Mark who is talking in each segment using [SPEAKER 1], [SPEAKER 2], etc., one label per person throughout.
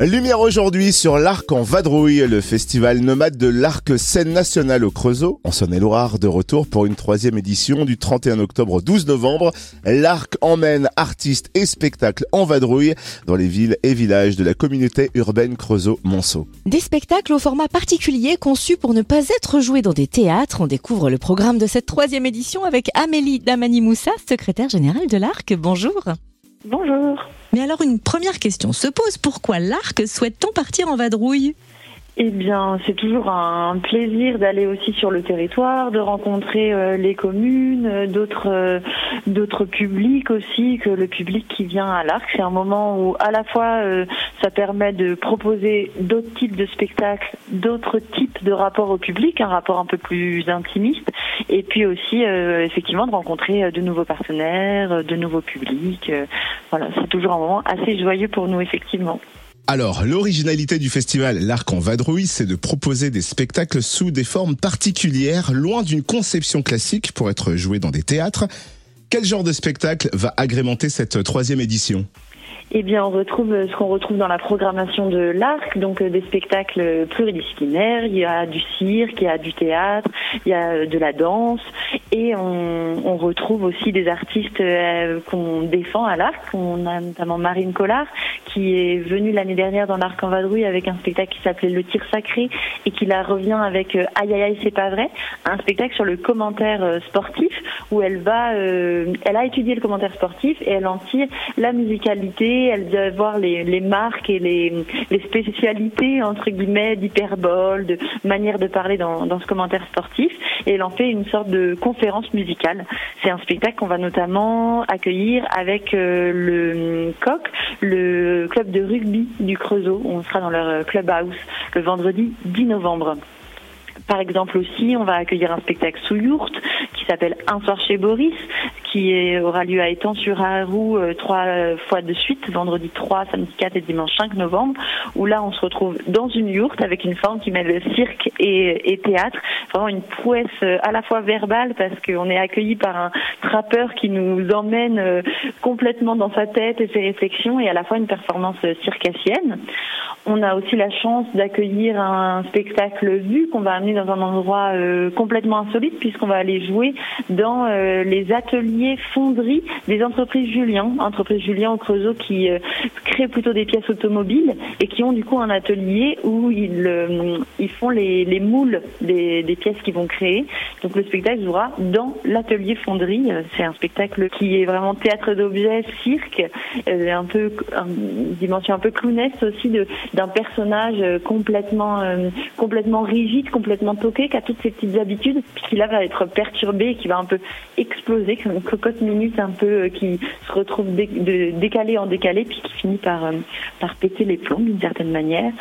[SPEAKER 1] Lumière aujourd'hui sur l'Arc en Vadrouille, le festival nomade de l'Arc scène nationale au Creusot, en Saône-et-Loire, de retour pour une troisième édition du 31 octobre au 12 novembre. L'Arc emmène artistes et spectacles en vadrouille dans les villes et villages de la communauté urbaine Creusot-Monceau.
[SPEAKER 2] Des spectacles au format particulier conçus pour ne pas être joués dans des théâtres. On découvre le programme de cette troisième édition avec Amélie Damani-Moussa, secrétaire générale de l'Arc. Bonjour.
[SPEAKER 3] Bonjour.
[SPEAKER 2] Mais alors une première question se pose, pourquoi l'Arc souhaite-t-on partir en vadrouille?
[SPEAKER 3] Eh bien, c'est toujours un plaisir d'aller aussi sur le territoire, de rencontrer euh, les communes, euh, d'autres euh, d'autres publics aussi que le public qui vient à l'Arc. C'est un moment où à la fois ça permet de proposer d'autres types de spectacles, d'autres types de rapports au public, un rapport un peu plus intimiste, et puis aussi effectivement de rencontrer de nouveaux partenaires, de nouveaux publics. voilà, c'est toujours un moment assez joyeux pour nous effectivement.
[SPEAKER 1] Alors, l'originalité du festival L'Arc en Vadrouille, c'est de proposer des spectacles sous des formes particulières, loin d'une conception classique pour être joué dans des théâtres. Quel genre de spectacle va agrémenter cette troisième édition?
[SPEAKER 3] Eh bien, on retrouve euh, ce qu'on retrouve dans la programmation de l'Arc, donc euh, des spectacles pluridisciplinaires. Il y a du cirque, il y a du théâtre, il y a euh, de la danse, et on, on retrouve aussi des artistes qu'on défend à l'Arc. On a notamment Marine Collard qui est venue l'année dernière dans l'Arc en Vadrouille avec un spectacle qui s'appelait Le Tir Sacré et qui la revient avec Aïe aïe aïe c'est pas vrai, un spectacle sur le commentaire sportif où elle va, elle a étudié le commentaire sportif et elle en tire la musicalité elle doit voir les, marques et les, spécialités entre guillemets d'hyperbole, de manière de parler dans, dans, ce commentaire sportif, et elle en fait une sorte de conférence musicale. C'est un spectacle qu'on va notamment accueillir avec euh, le COC, le club de rugby du Creusot. On sera dans leur clubhouse le vendredi 10 novembre. Par exemple aussi, on va accueillir un spectacle sous yourte qui s'appelle Un soir chez Boris, qui aura lieu à Étang sur Arroux euh, trois fois de suite, vendredi 3, samedi 4 et dimanche 5 novembre, où là on se retrouve dans une yourte avec une forme qui mêle cirque et, théâtre, vraiment une prouesse euh, à la fois verbale parce qu'on est accueilli par un trappeur qui nous emmène euh, complètement dans sa tête et ses réflexions et à la fois une performance circassienne. On a aussi la chance d'accueillir un spectacle vu qu'on va amener dans un endroit complètement insolite puisqu'on va aller jouer dans les ateliers fonderie des entreprises Julien, entreprises Julien au Creusot qui euh, créent plutôt des pièces automobiles et qui ont du coup un atelier où ils, euh, ils font les, les moules des, pièces qu'ils vont créer. Donc le spectacle jouera dans l'atelier fonderie. C'est un spectacle qui est vraiment théâtre d'objets, cirque, euh, un peu une dimension un peu clownesque aussi d'un personnage complètement complètement rigide, complètement toqué, qui a toutes ses petites habitudes, puis qui là va être perturbé qui va un peu exploser cocotte minute un peu euh, qui se retrouve de, décalé en décalé puis qui finit par, euh, par péter les plombs d'une certaine manière.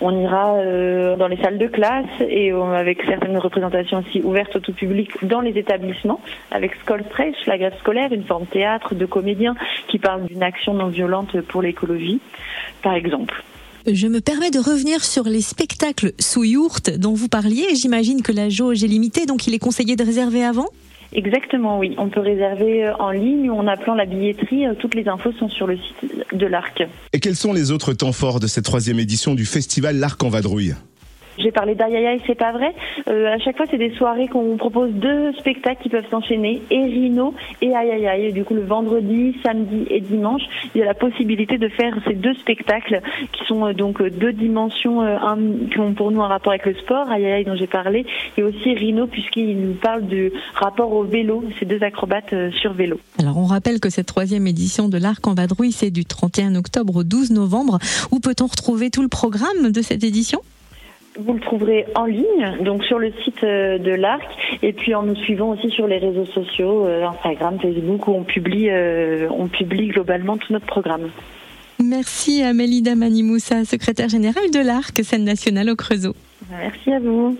[SPEAKER 3] On ira euh, dans les salles de classe et avec certaines représentations aussi ouvertes au tout public dans les établissements avec Skolstreich, la grève scolaire, une forme théâtre de comédiens qui parle d'une action non violente pour l'écologie, par exemple.
[SPEAKER 2] Je me permets de revenir sur les spectacles sous yourte dont vous parliez. J'imagine que la jauge est limitée, donc il est conseillé de réserver avant?
[SPEAKER 3] Exactement, oui. On peut réserver euh, en ligne ou en appelant la billetterie. Euh, toutes les infos sont sur le site de l'Arc.
[SPEAKER 1] Et quels sont les autres temps forts de cette troisième édition du festival L'Arc en Vadrouille?
[SPEAKER 3] J'ai parlé d'Aïe c'est pas vrai. Euh, à chaque fois, c'est des soirées qu'on propose deux spectacles qui peuvent s'enchaîner, et Rino et Aïe Du coup, le vendredi, samedi et dimanche, il y a la possibilité de faire ces deux spectacles qui sont euh, donc euh, deux dimensions euh, un, qui ont pour nous un rapport avec le sport, Aïe dont j'ai parlé, et aussi Rino puisqu'il nous parle du rapport au vélo, ces deux acrobates sur vélo.
[SPEAKER 2] Alors, on rappelle que cette troisième édition de l'Arc en Vadrouille, c'est du 31 octobre au 12 novembre. Où peut-on retrouver tout le programme de cette édition?
[SPEAKER 3] Vous le trouverez en ligne, donc sur le site euh, de l'Arc, et puis en nous suivant aussi sur les réseaux sociaux, euh, Instagram, Facebook, où on publie, euh, on publie globalement tout notre programme.
[SPEAKER 2] Merci Amélie Damani-Moussa, secrétaire générale de l'Arc, scène nationale au Creusot.
[SPEAKER 3] Merci à vous.